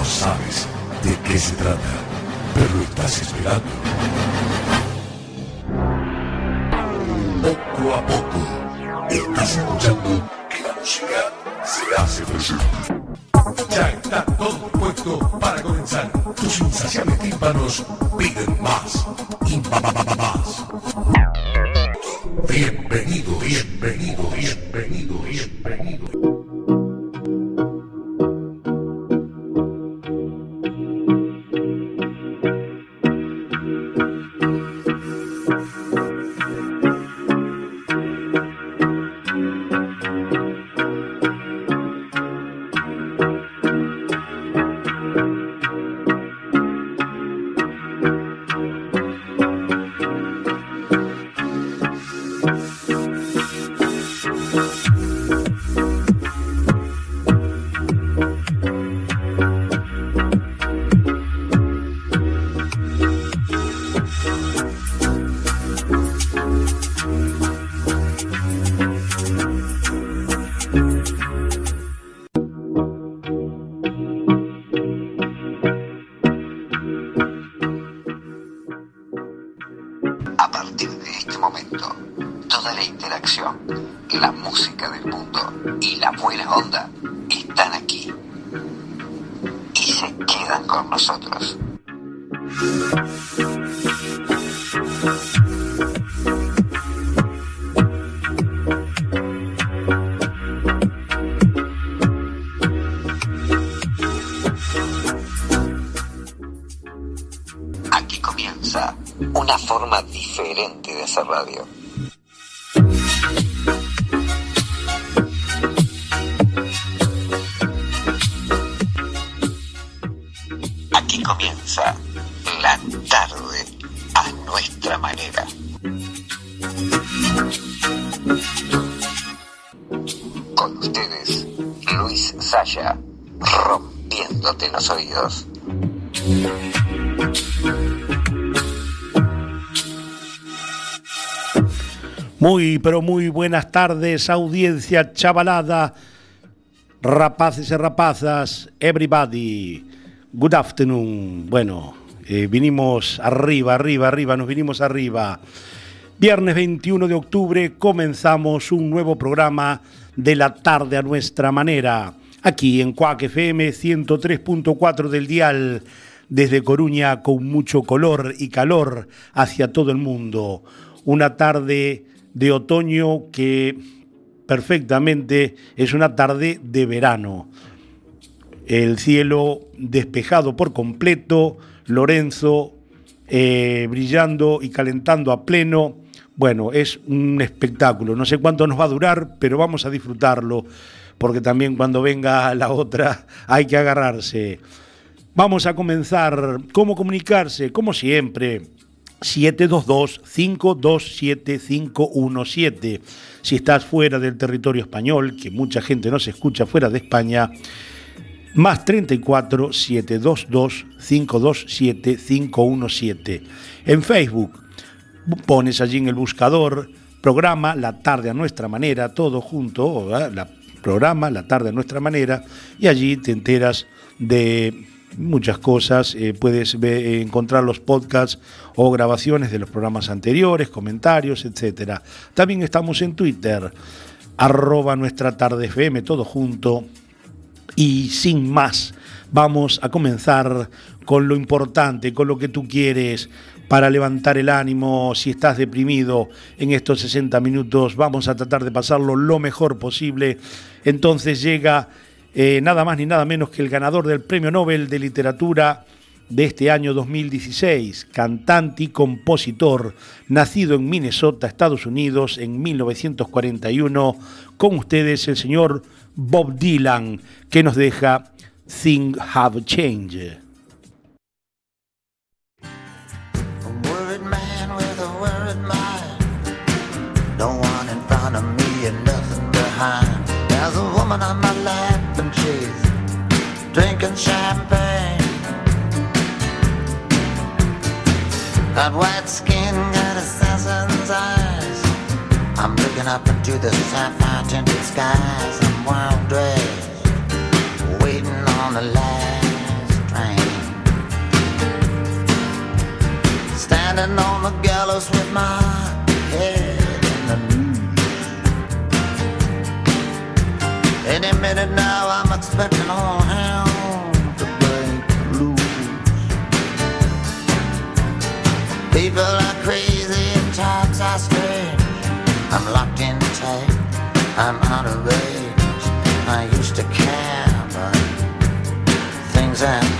No sabes de qué se trata, pero estás esperando. Poco a poco, estás escuchando que la música se hace presente. Ya está todo puesto para comenzar. Tus insaciables tímpanos piden más y más. Bienvenido, bienvenido, bienvenido, bienvenido. A Muy, pero muy buenas tardes, audiencia chavalada, rapaces y rapazas, everybody. Good afternoon. Bueno, eh, vinimos arriba, arriba, arriba, nos vinimos arriba. Viernes 21 de octubre comenzamos un nuevo programa de la tarde a nuestra manera, aquí en Cuac FM 103.4 del dial, desde Coruña con mucho color y calor hacia todo el mundo. Una tarde de otoño que perfectamente es una tarde de verano. El cielo despejado por completo, Lorenzo eh, brillando y calentando a pleno. Bueno, es un espectáculo. No sé cuánto nos va a durar, pero vamos a disfrutarlo, porque también cuando venga la otra hay que agarrarse. Vamos a comenzar. ¿Cómo comunicarse? Como siempre, 722-527-517. Si estás fuera del territorio español, que mucha gente no se escucha fuera de España, más 34 722 527 517. En Facebook pones allí en el buscador programa La tarde a nuestra manera, todo junto, ¿verdad? la programa La tarde a nuestra manera, y allí te enteras de muchas cosas. Eh, puedes encontrar los podcasts o grabaciones de los programas anteriores, comentarios, etc. También estamos en Twitter, arroba nuestra tarde FM, todo junto. Y sin más, vamos a comenzar con lo importante, con lo que tú quieres para levantar el ánimo si estás deprimido en estos 60 minutos. Vamos a tratar de pasarlo lo mejor posible. Entonces llega eh, nada más ni nada menos que el ganador del Premio Nobel de Literatura de este año 2016, cantante y compositor, nacido en Minnesota, Estados Unidos, en 1941. Con ustedes el señor Bob Dylan, que nos deja Things Have Changed. Drinking champagne. Got white skin, got assassin's eyes. I'm looking up into the sapphire tinted skies. I'm wild dressed, waiting on the last train. Standing on the gallows with my head in the noose. Any minute now, I'm expecting all People are crazy and times are strange. I'm locked in tight, I'm out of range. I used to care, but things have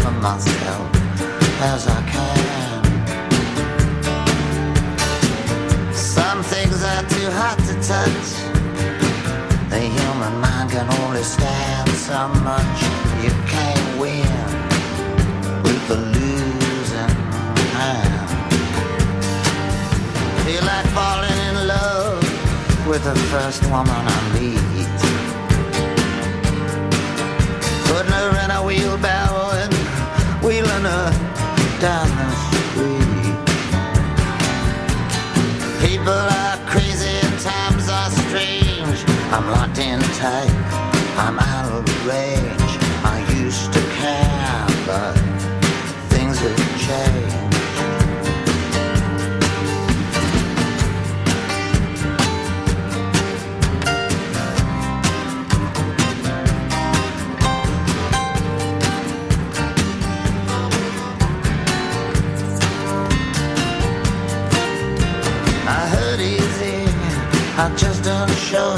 from myself as I can. Some things are too hot to touch. The human mind can only stand so much. You can't win with the losing hand. Feel like falling in love with the first woman I meet. Locked I'm out of range. I used to care, but things have changed. I just don't show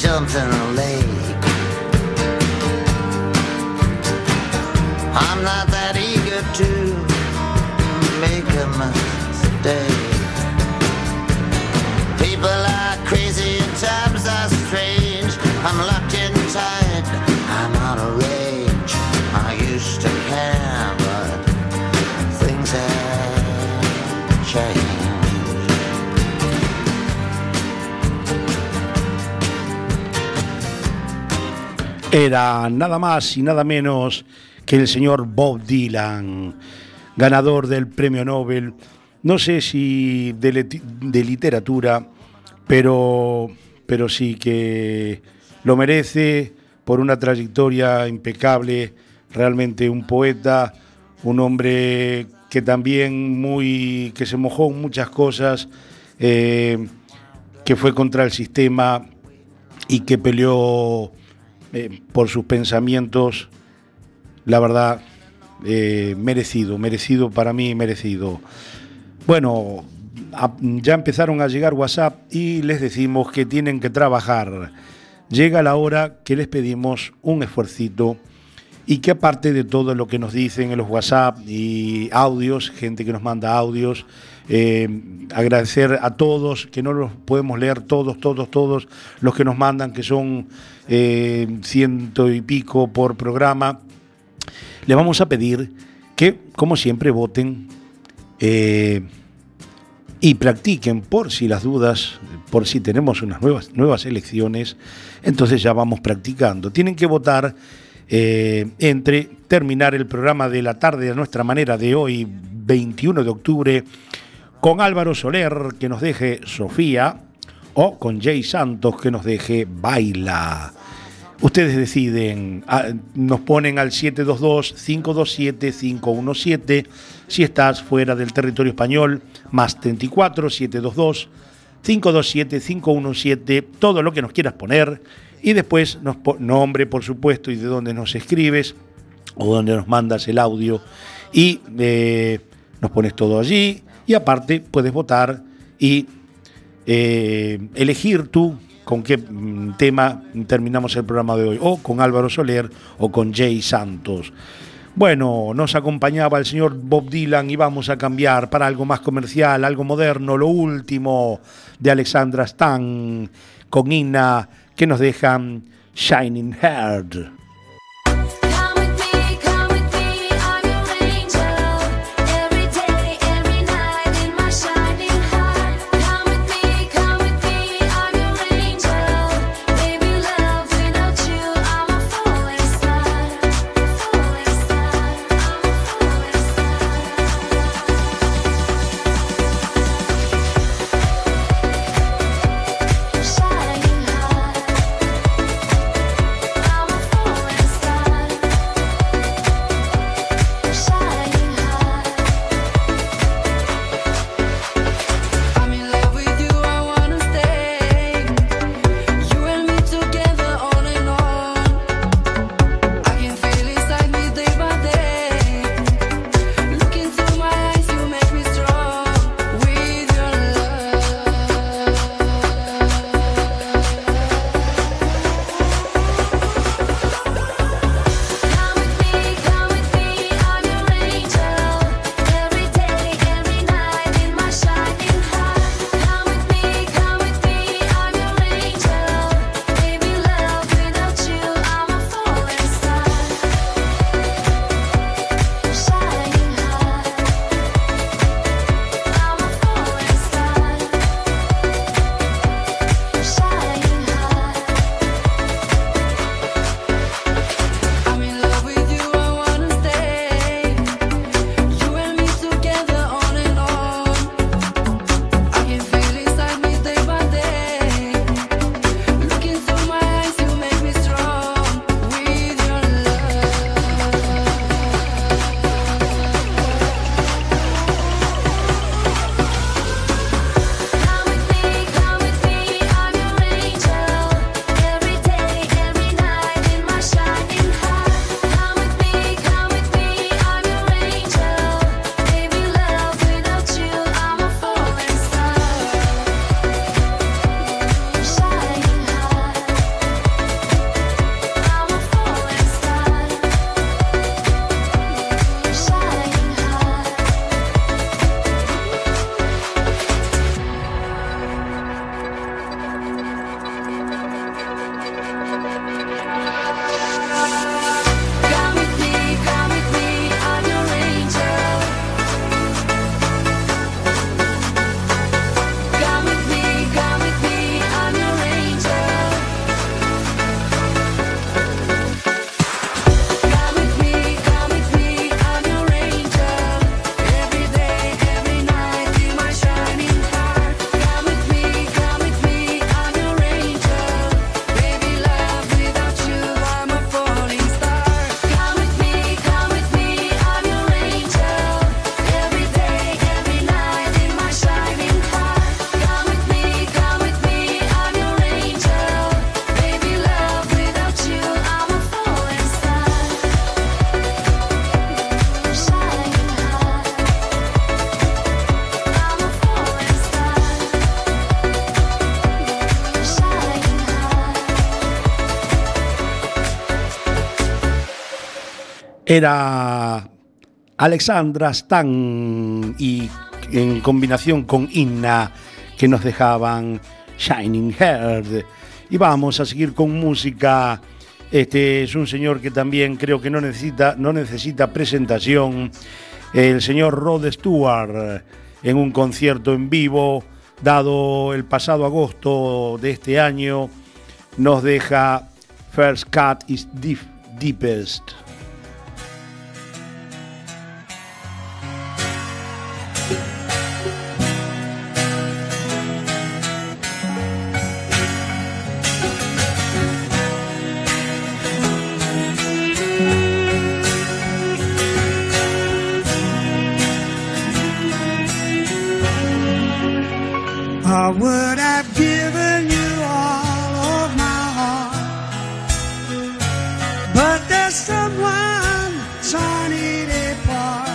jumped in the lake. I'm not that eager to make a mistake. People are crazy and times are strange. I'm locked in tight, I'm out of range. I used to care, but things have changed. Era nada más y nada menos que el señor Bob Dylan, ganador del premio Nobel, no sé si de, de literatura, pero, pero sí que lo merece por una trayectoria impecable, realmente un poeta, un hombre que también muy que se mojó en muchas cosas, eh, que fue contra el sistema y que peleó eh, por sus pensamientos, la verdad, eh, merecido, merecido para mí, merecido. Bueno, ya empezaron a llegar WhatsApp y les decimos que tienen que trabajar. Llega la hora que les pedimos un esfuercito y que aparte de todo lo que nos dicen en los WhatsApp y audios, gente que nos manda audios, eh, agradecer a todos, que no los podemos leer todos, todos, todos los que nos mandan, que son eh, ciento y pico por programa. Le vamos a pedir que, como siempre, voten eh, y practiquen por si las dudas, por si tenemos unas nuevas, nuevas elecciones, entonces ya vamos practicando. Tienen que votar eh, entre terminar el programa de la tarde a nuestra manera de hoy, 21 de octubre, con Álvaro Soler, que nos deje Sofía, o con Jay Santos, que nos deje Baila. Ustedes deciden, nos ponen al 722-527-517 si estás fuera del territorio español, más 34 722 527-517, todo lo que nos quieras poner y después nombre, por supuesto, y de dónde nos escribes o dónde nos mandas el audio y eh, nos pones todo allí y aparte puedes votar y eh, elegir tú con qué mm, tema terminamos el programa de hoy, o con Álvaro Soler o con Jay Santos. Bueno, nos acompañaba el señor Bob Dylan y vamos a cambiar para algo más comercial, algo moderno, lo último de Alexandra Stan con Ina que nos dejan Shining Heart. Era Alexandra Stan y en combinación con Inna que nos dejaban Shining Heart. Y vamos a seguir con música. Este es un señor que también creo que no necesita, no necesita presentación. El señor Rod Stewart en un concierto en vivo dado el pasado agosto de este año nos deja First Cut is Deep, Deepest. I would have given you all of my heart, but there's someone it apart,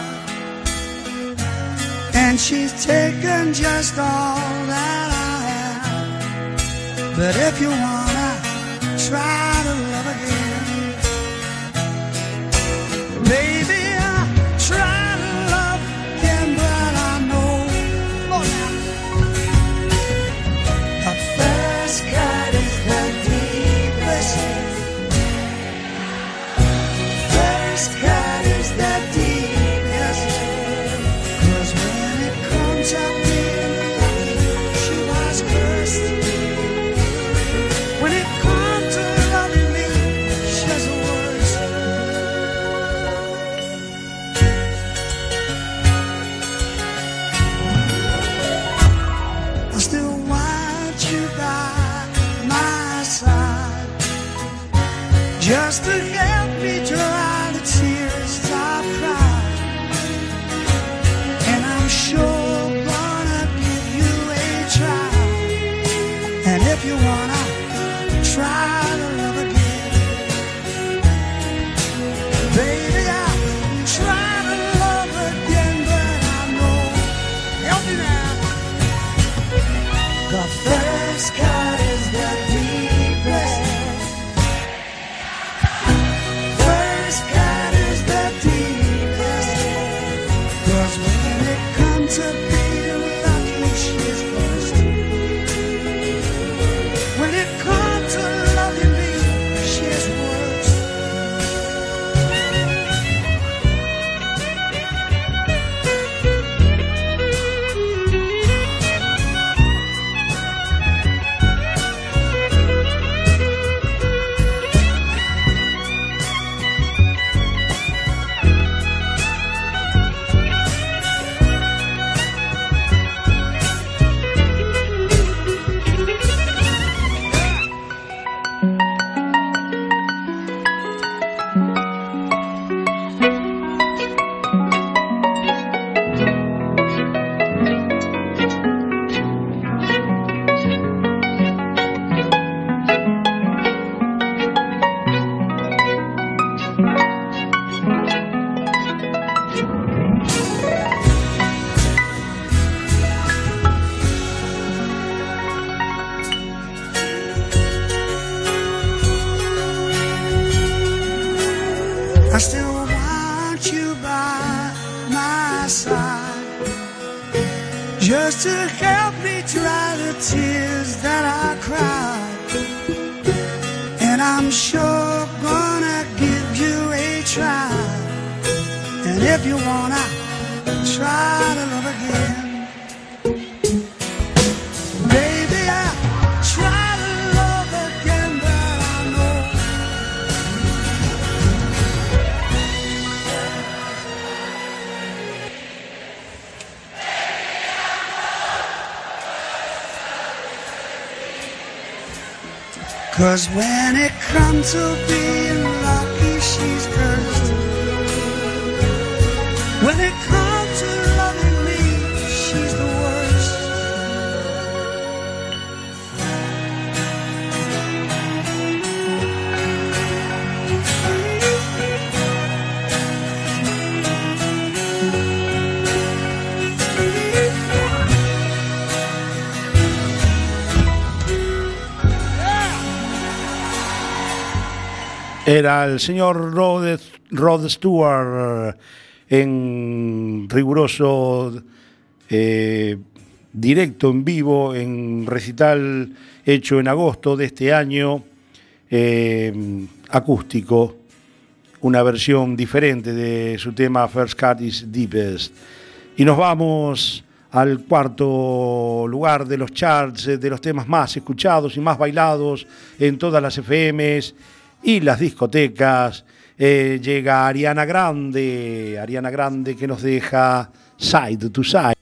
and she's taken just all that I have. But if you wanna try to love again, baby, Cause when it comes to being Era el señor Rod Stewart en riguroso eh, directo en vivo, en recital hecho en agosto de este año, eh, acústico, una versión diferente de su tema First Cut is Deepest. Y nos vamos al cuarto lugar de los charts, eh, de los temas más escuchados y más bailados en todas las FMs y las discotecas. Eh, llega Ariana Grande, Ariana Grande que nos deja Side to Side.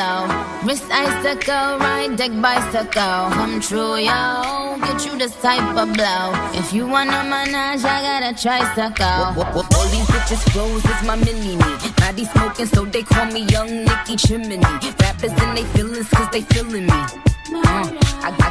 Flow. Wrist icicle, ride deck bicycle. Come true, yo. Get you this type of blow. If you wanna manage, I got a tricycle. All these bitches flows is my mini me. Body smoking, so they call me Young Nicky Chimney. Rappers and they feelings, cause they feeling me. Uh,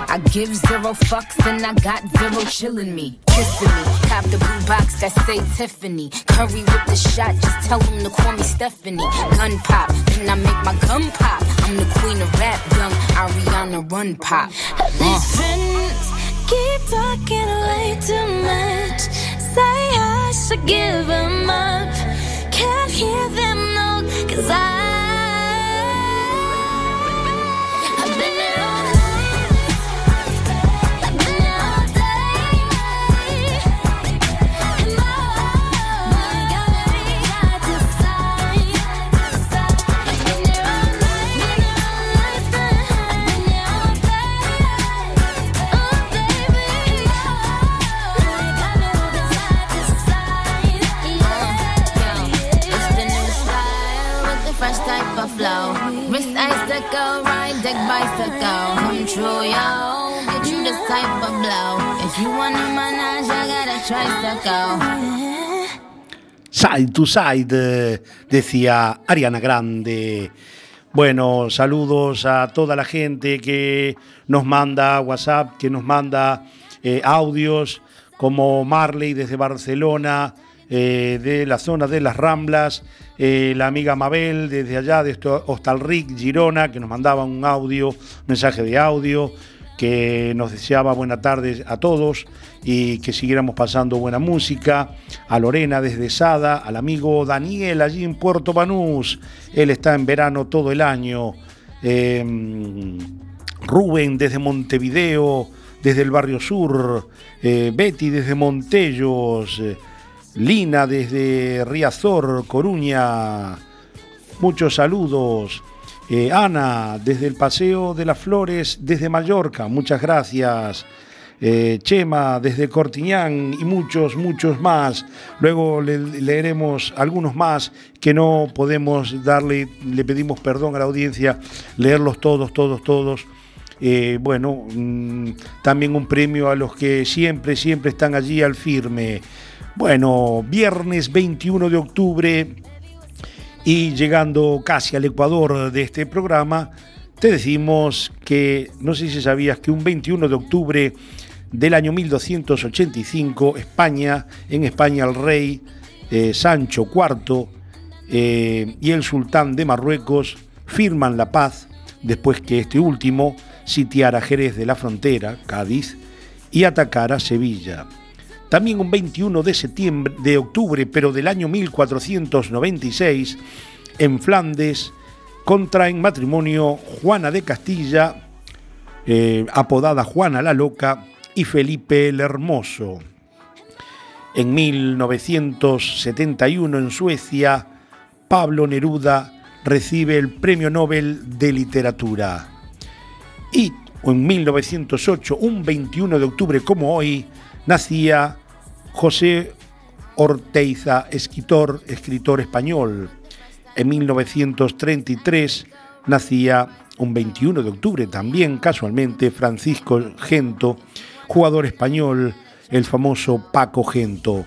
I, give zero fucks and I got zero chillin' me. Kissing me. Cop the blue box that say Tiffany. Curry with the shot, just tell them to call me Stephanie. Gun pop, then I make my gun pop. I'm the queen of rap, young Ariana Run Pop. These friends keep talking way too much. Say I should give them up. Side to Side, eh, decía Ariana Grande. Bueno, saludos a toda la gente que nos manda WhatsApp, que nos manda eh, audios, como Marley desde Barcelona, eh, de la zona de las Ramblas, la amiga Mabel desde allá, de Hostalric, Girona, que nos mandaba un audio, mensaje de audio, que nos deseaba buena tarde a todos y que siguiéramos pasando buena música. A Lorena desde Sada, al amigo Daniel allí en Puerto Banús, él está en verano todo el año. Eh, Rubén desde Montevideo, desde el barrio sur. Eh, Betty desde Montellos. eh, Lina desde Riazor, Coruña. Muchos saludos. Eh, Ana desde el Paseo de las Flores, desde Mallorca. Muchas gracias. Eh, Chema desde Cortiñán y muchos, muchos más. Luego le- leeremos algunos más que no podemos darle, le pedimos perdón a la audiencia, leerlos todos, todos, todos. Eh, bueno, mm, también un premio a los que siempre, siempre están allí al firme. Bueno, viernes 21 de octubre y llegando casi al ecuador de este programa, te decimos que, no sé si sabías que un 21 de octubre del año 1285, España, en España el rey eh, Sancho IV eh, y el sultán de Marruecos firman la paz después que este último sitiara Jerez de la Frontera, Cádiz, y atacara Sevilla. También un 21 de septiembre, de octubre, pero del año 1496, en Flandes, contraen matrimonio Juana de Castilla, eh, apodada Juana la Loca, y Felipe el Hermoso. En 1971 en Suecia, Pablo Neruda recibe el Premio Nobel de Literatura. Y en 1908, un 21 de octubre como hoy, nacía José Orteiza, escritor, escritor español. En 1933 nacía un 21 de octubre también, casualmente, Francisco Gento, jugador español, el famoso Paco Gento.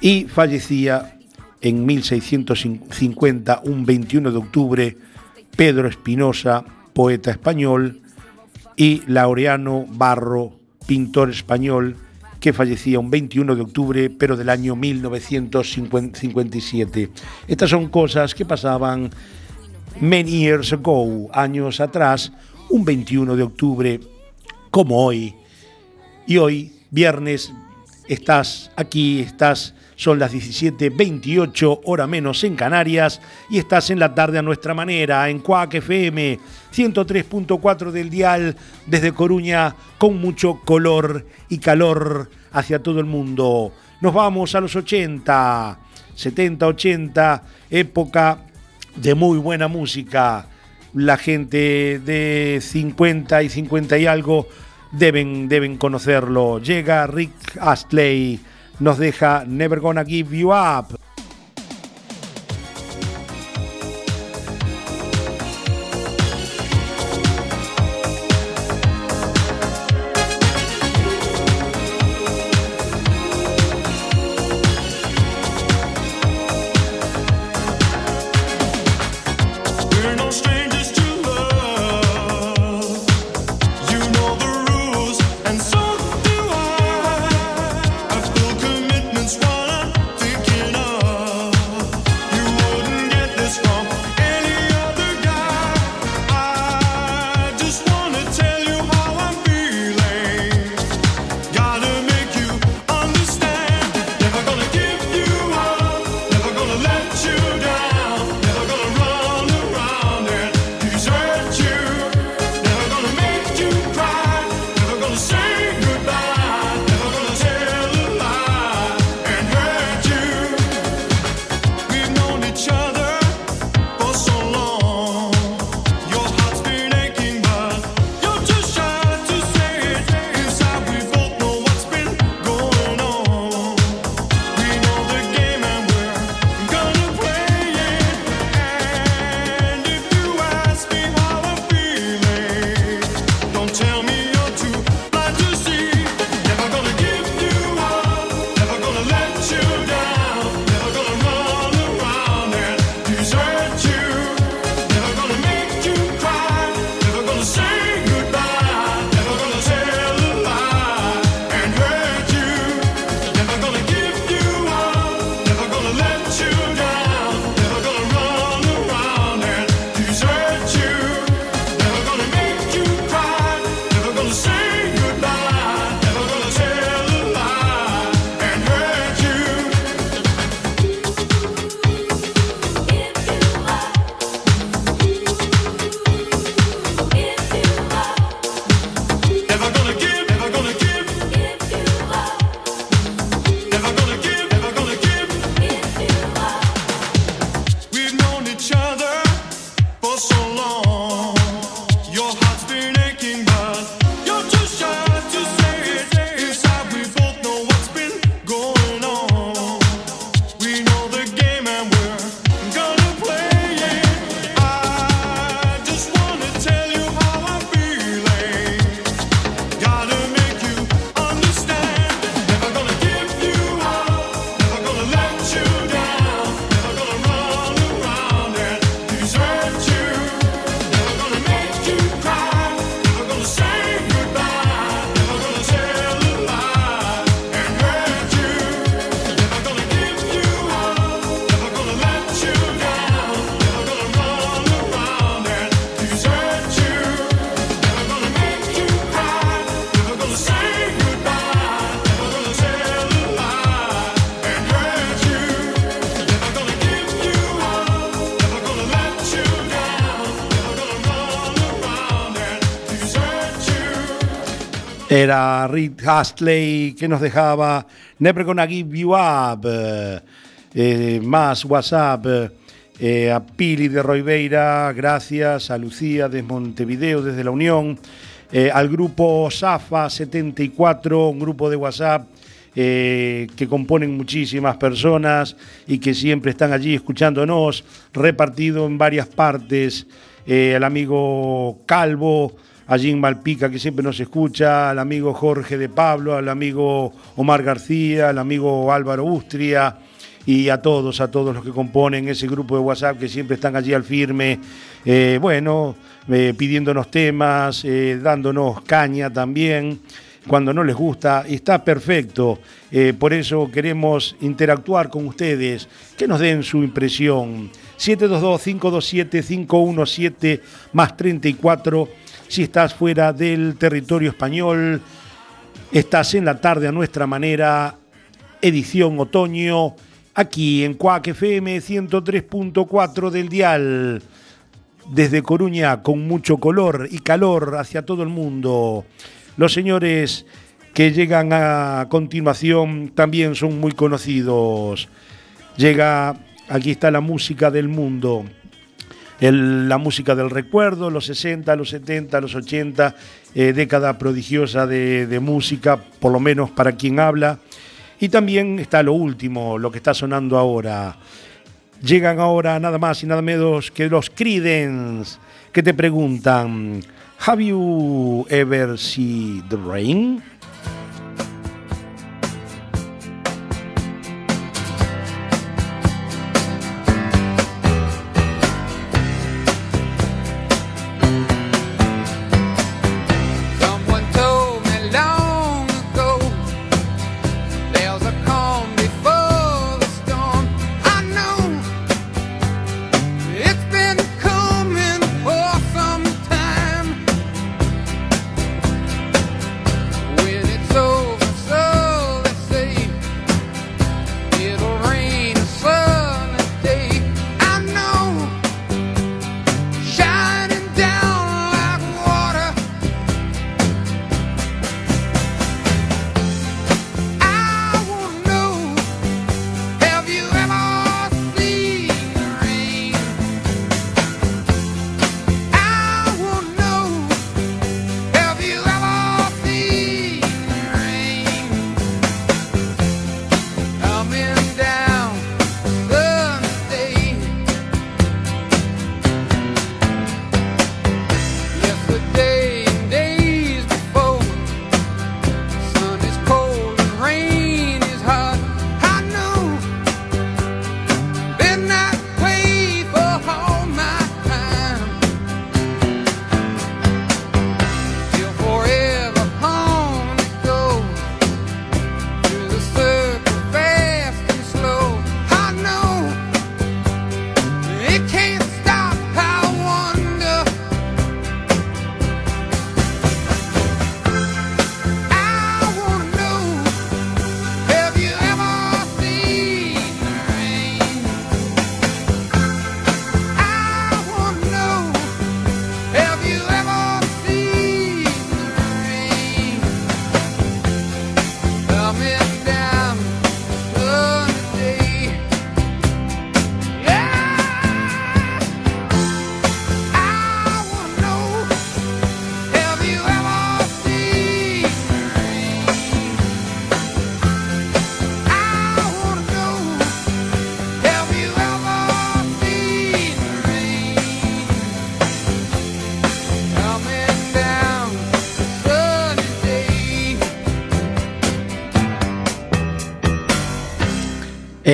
Y fallecía en 1650, un 21 de octubre, Pedro Espinosa, poeta español, y Laureano Barro, pintor español, que fallecía un 21 de octubre, pero del año 1957. Estas son cosas que pasaban many years ago, años atrás, un 21 de octubre, como hoy. Y hoy, viernes, estás aquí, estás, son las 17.28, hora menos en Canarias, y estás en la tarde a nuestra manera, en Cuac FM, 103.4 del dial, desde Coruña, con mucho color y calor hacia todo el mundo. Nos vamos a los 80, 70, 80, época de muy buena música. La gente de 50 y 50 y algo deben, deben conocerlo. Llega Rick Astley, nos deja Never Gonna Give You Up. Era Reed Astley que nos dejaba Never Gonna Give You Up. eh, eh, más WhatsApp. eh, a Pili de Roibeira, gracias. A Lucía de Montevideo, desde la Unión. al grupo Safa 74, un grupo de WhatsApp que componen muchísimas personas y que siempre están allí escuchándonos, repartido en varias partes. Eh, al amigo Calvo, allí en Malpica, que siempre nos escucha, al amigo Jorge de Pablo, al amigo Omar García, al amigo Álvaro Ustria y a todos, a todos los que componen ese grupo de WhatsApp que siempre están allí al firme, eh, bueno, eh, pidiéndonos temas, eh, dándonos caña también cuando no les gusta, está perfecto. Por eso queremos interactuar con ustedes, que nos den su impresión. 722-527-517 más 34, si estás fuera del territorio español, estás en la tarde a nuestra manera, edición otoño, aquí en Cuac FM 103.4 del dial desde Coruña con mucho color y calor hacia todo el mundo. Los señores que llegan a continuación también son muy conocidos. Llega, aquí está la música del mundo. La música del recuerdo, los 60, los 70, los 80, eh, década prodigiosa de, de música, por lo menos para quien habla. Y también está lo último, lo que está sonando ahora. Llegan ahora nada más y nada menos que los Creedence, que te preguntan, ¿Have you ever seen the rain?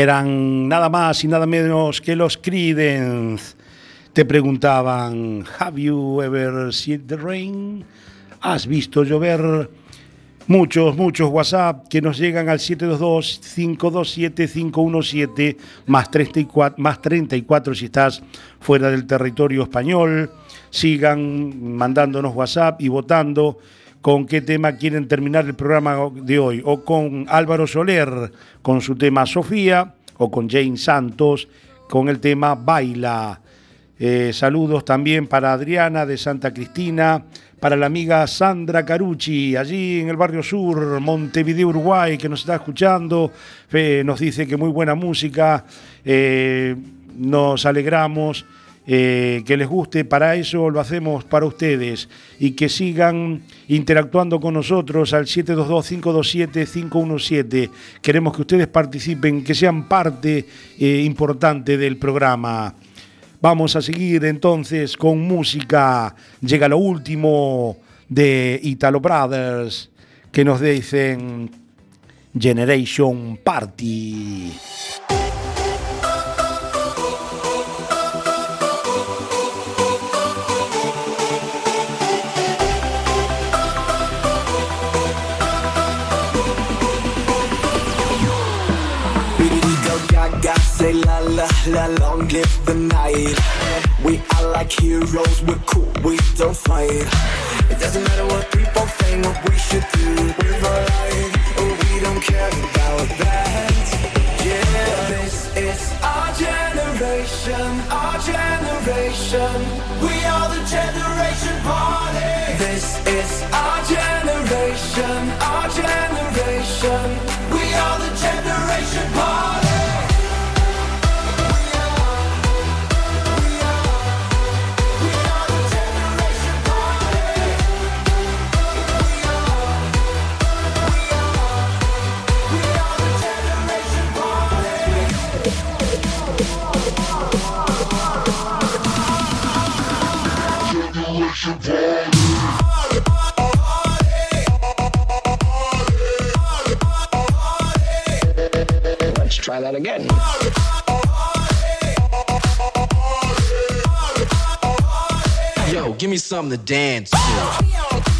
Eran nada más y nada menos que los Creedence. Te preguntaban, ¿Have you ever seen the rain? ¿Has visto llover? Muchos, muchos WhatsApp que nos llegan al 722-527-517 más 34, más 34 si estás fuera del territorio español. Sigan mandándonos WhatsApp y votando con qué tema quieren terminar el programa de hoy. O con Álvaro Soler con su tema Sofía o con Jane Santos con el tema Baila. Eh, saludos también para Adriana de Santa Cristina, para la amiga Sandra Carucci, allí en el barrio sur, Montevideo, Uruguay, que nos está escuchando. Nos dice que muy buena música. eh, nos alegramos. Eh, que les guste, para eso lo hacemos para ustedes y que sigan interactuando con nosotros al 722-527-517. Queremos que ustedes participen, que sean parte eh, importante del programa. Vamos a seguir entonces con música. Llega lo último de Italo Brothers que nos dicen Generation Party. Say la la la, long live the night. We are like heroes, we're cool, we don't fight. It doesn't matter what people think, what we should do. We're alright, oh, we don't care about that. Yeah, this is our generation, our generation. We are the generation party. This is our generation, our generation. We are the generation party. That again. Yo, give me something to dance to.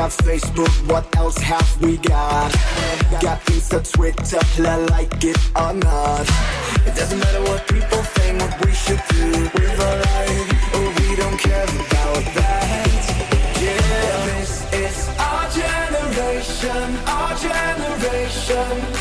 Got Facebook, what else have we got? Got Insta, Twitter, I like it or not. It doesn't matter what people think, what we should do. We're alright, oh, we don't care about that. Yeah, this is our generation, our generation.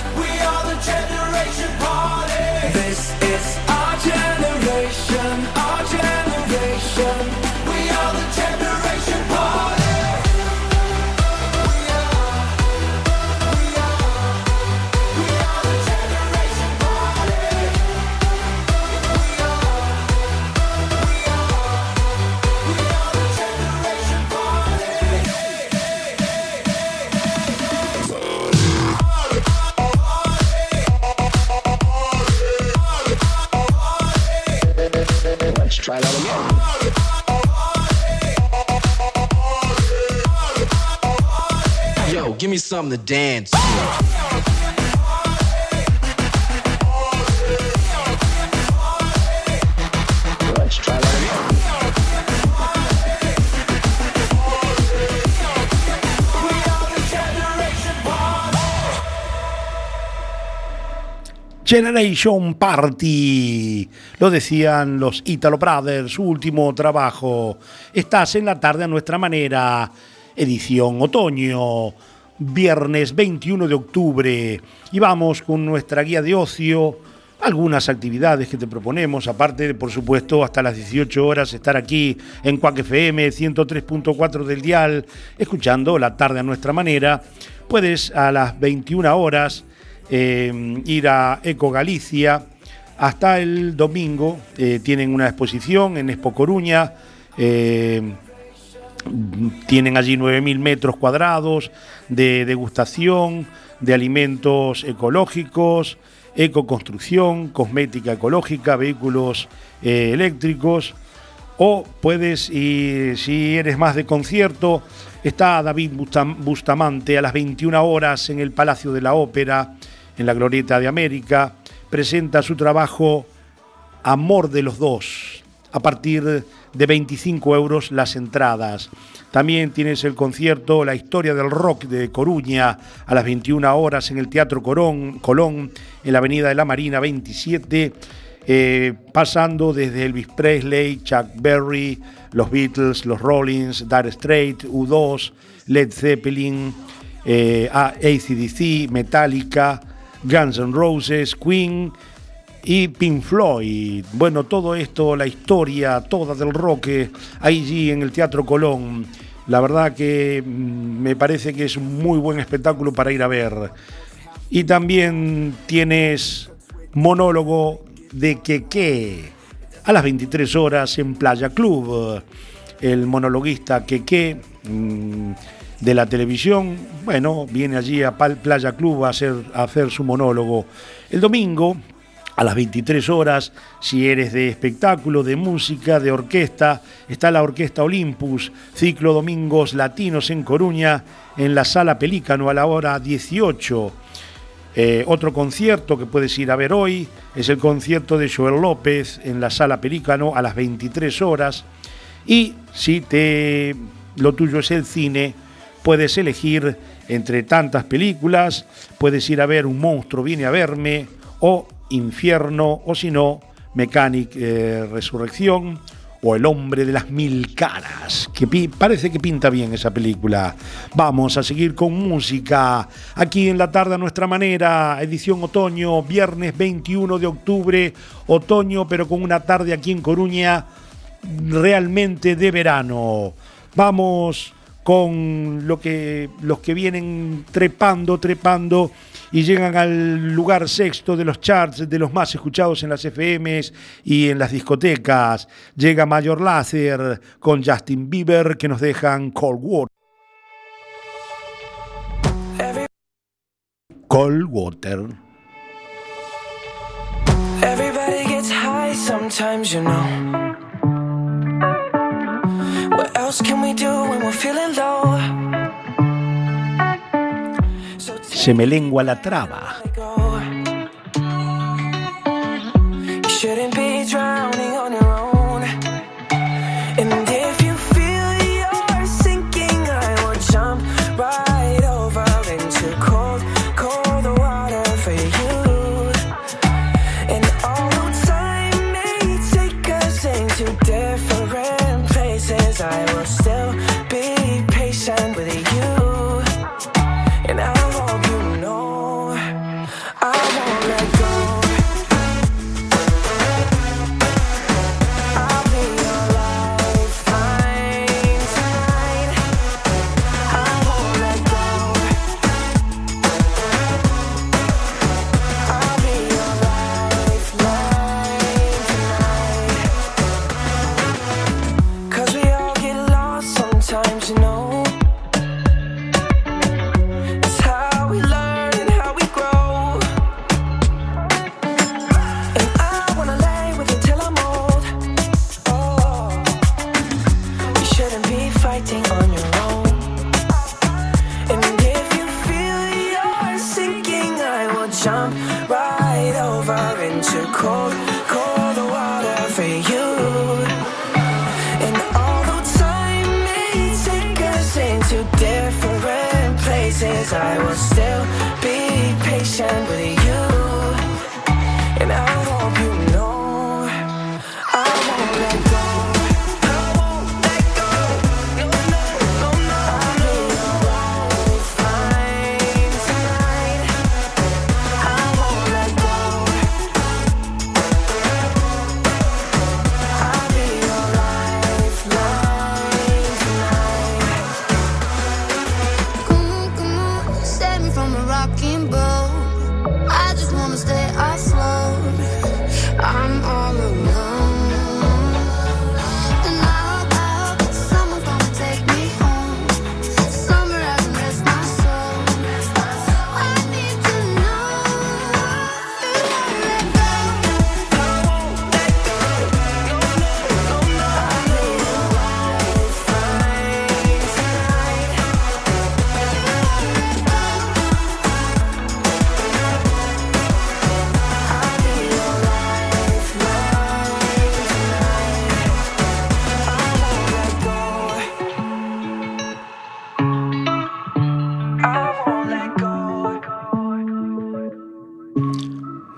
Something to dance to. Generation Party. Lo decían los Italo Brothers, su último trabajo. Estás en la tarde a nuestra manera. Edición otoño. Viernes 21 de octubre. Y vamos con nuestra guía de ocio. Algunas actividades que te proponemos, aparte de, por supuesto, hasta las 18 horas estar aquí en Cuac FM 103.4 del dial, escuchando la tarde a nuestra manera. Puedes a las 21 horas eh, ir a Eco Galicia. Hasta el domingo eh, tienen una exposición en Expo Coruña. eh, tienen allí 9.000 metros cuadrados de degustación de alimentos ecológicos, ecoconstrucción, cosmética ecológica, vehículos eh, eléctricos. O puedes, y si eres más de concierto, está David Bustam- Bustamante a las 21 horas en el Palacio de la Ópera, en la Glorieta de América. Presenta su trabajo Amor de los Dos, a partir de 25 euros las entradas. También tienes el concierto La historia del rock de Coruña a las 21 horas en el Teatro Corón, Colón, en la Avenida de la Marina 27. eh, pasando desde Elvis Presley, Chuck Berry, los Beatles, los Rollins, Dire Straits, U2, Led Zeppelin, eh, AC/DC, Metallica, Guns N' Roses, Queen y Pink Floyd. Bueno, todo esto, la historia toda del rock allí en el Teatro Colón. La verdad que mm, me parece que es un muy buen espectáculo para ir a ver. Y también tienes monólogo de Keke a las 23 horas en Playa Club. El monologuista Keke mm, de la televisión, bueno, viene allí a Playa Club a hacer, a hacer su monólogo. El domingo, a las 23 horas, si eres de espectáculo, de música, de orquesta, está la Orquesta Olympus, ciclo Domingos Latinos en Coruña, en la Sala Pelícano a la hora 18. Eh, otro concierto que puedes ir a ver hoy es el concierto de Joel López en la Sala Pelícano a las 23 horas. Y si te, lo tuyo es el cine, puedes elegir entre tantas películas, puedes ir a ver Un monstruo viene a verme, o Infierno, o si no, Mechanic eh, Resurrección, o El hombre de las mil caras, que parece que pinta bien esa película. Vamos a seguir con música, aquí en la tarde a nuestra manera, edición otoño, viernes 21 de octubre, otoño, pero con una tarde aquí en Coruña realmente de verano. Vamos con lo que, los que vienen trepando, trepando y llegan al lugar sexto de los charts, de los más escuchados en las FMs y en las discotecas. Llega Mayor Láser con Justin Bieber que nos dejan Cold Water. Cold Water. Everybody gets high sometimes, you know. What else can we do when we're feeling low? Se me lengua la traba.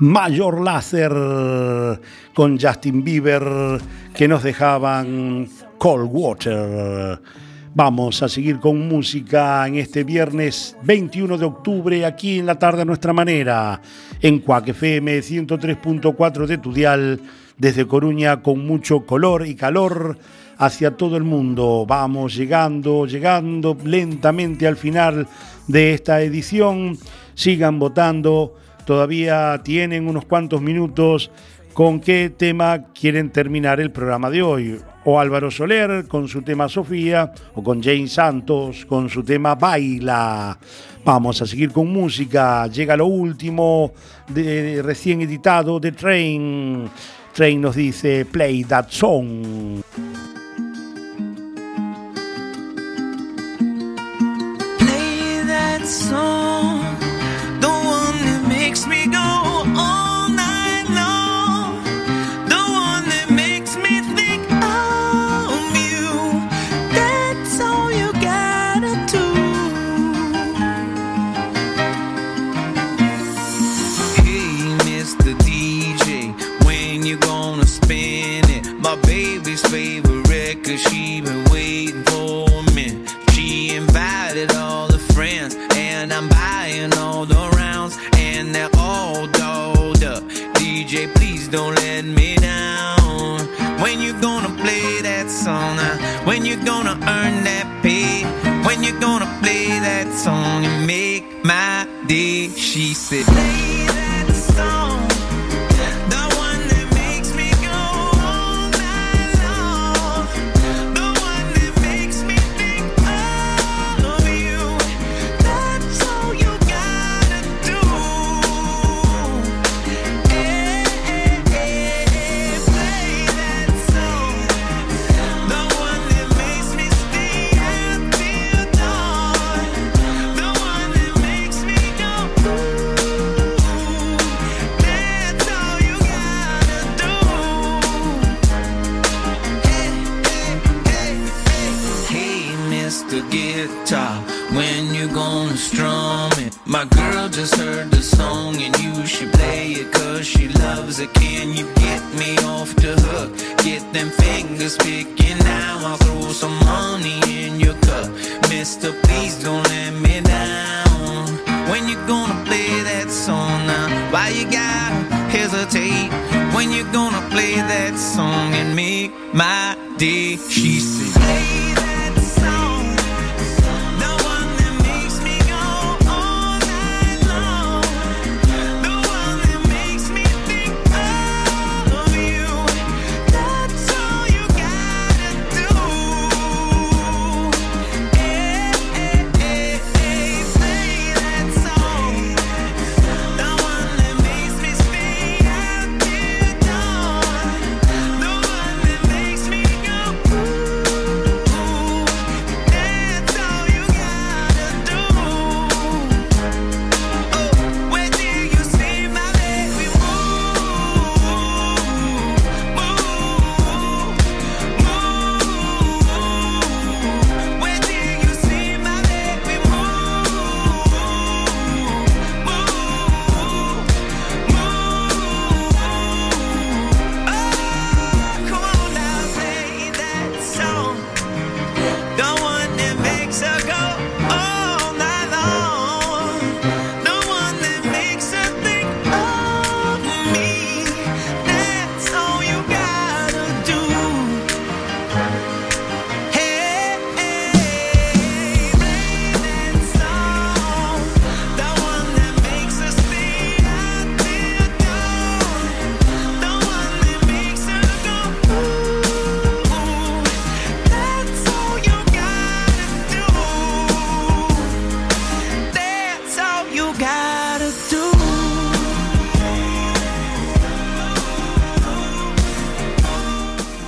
Mayor Láser con Justin Bieber que nos dejaban Cold Water. Vamos a seguir con música en este viernes 21 de octubre aquí en la tarde a nuestra manera en Cuac FM 103.4 de tu dial desde Coruña con mucho color y calor hacia todo el mundo. Vamos llegando, llegando lentamente al final de esta edición. Sigan votando, todavía tienen unos cuantos minutos con qué tema quieren terminar el programa de hoy. O Álvaro Soler con su tema Sofía, o con Jane Santos con su tema Baila. Vamos a seguir con música. Llega lo último de, recién editado de Train. Train nos dice Play That Song. She said, cause she loves it. Can you get me off the hook? Get them fingers picking now. I'll throw some money in your cup. Mister, please don't let me down. When you gonna play that song now? Why you gotta hesitate? When you gonna play that song and make my day? She said,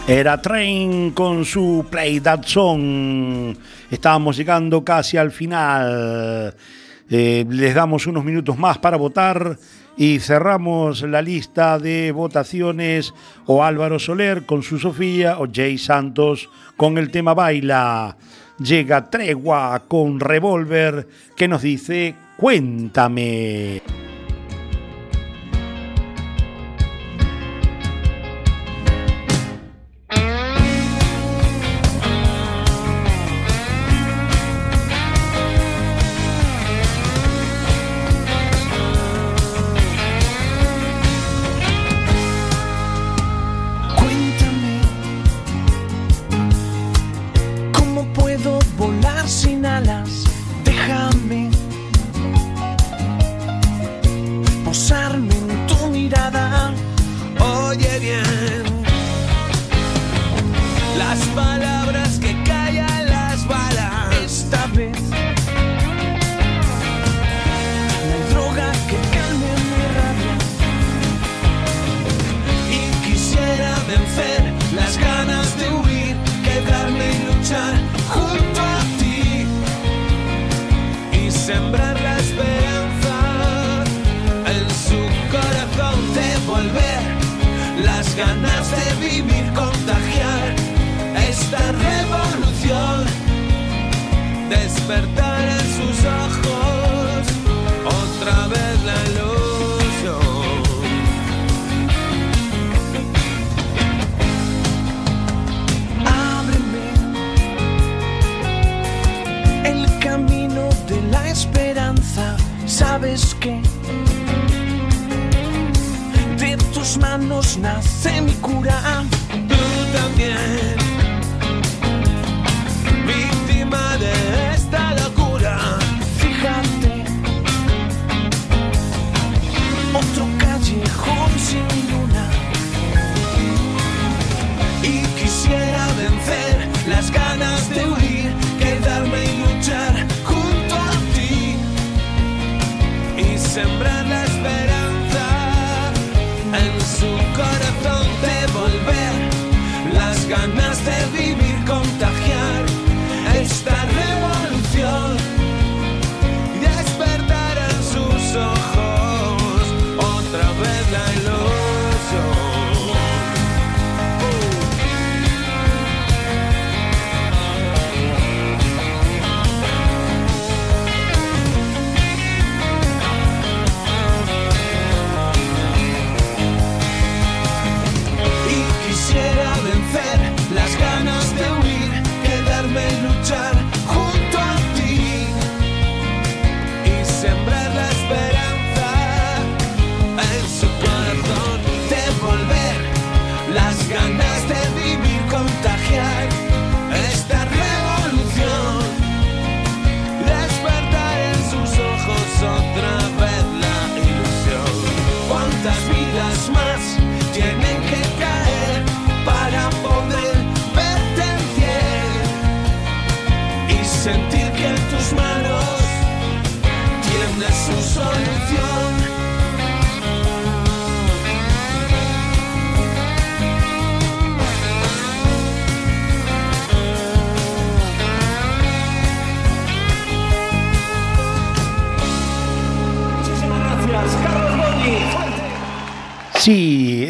Era Train con su Play That Song. Estábamos llegando casi al final. Eh, les damos unos minutos más para votar y cerramos la lista de votaciones o Álvaro Soler con su Sofía o Jay Santos con el tema Baila. Llega Tregua con Revolver que nos dice Cuéntame.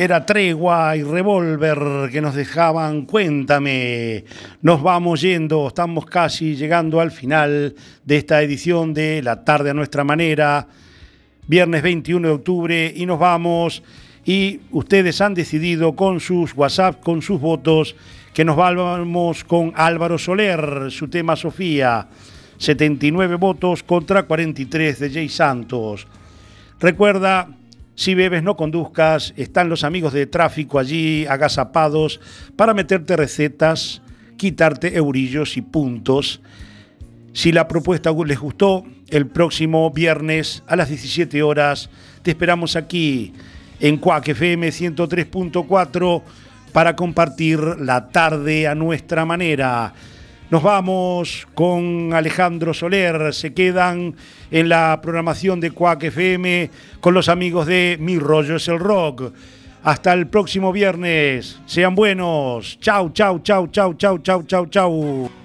Era tregua y revólver que nos dejaban. Cuéntame, nos vamos yendo, estamos casi llegando al final de esta edición de La tarde a nuestra manera, viernes 21 de octubre, y nos vamos. Y ustedes han decidido con sus WhatsApp, con sus votos, que nos vamos con Álvaro Soler, su tema Sofía, 79 votos contra 43 de Jay Santos. Recuerda, si bebes no conduzcas, están los amigos de tráfico allí agazapados para meterte recetas, quitarte eurillos y puntos. Si la propuesta les gustó, el próximo viernes a las 17 horas te esperamos aquí en Cuac FM 103.4 para compartir la tarde a nuestra manera. Nos vamos con Alejandro Soler, se quedan en la programación de Cuac FM con los amigos de Mi Rollo es el Rock. Hasta el próximo viernes, sean buenos. Chau, chau, chau, chau, chau, chau, chau, chau.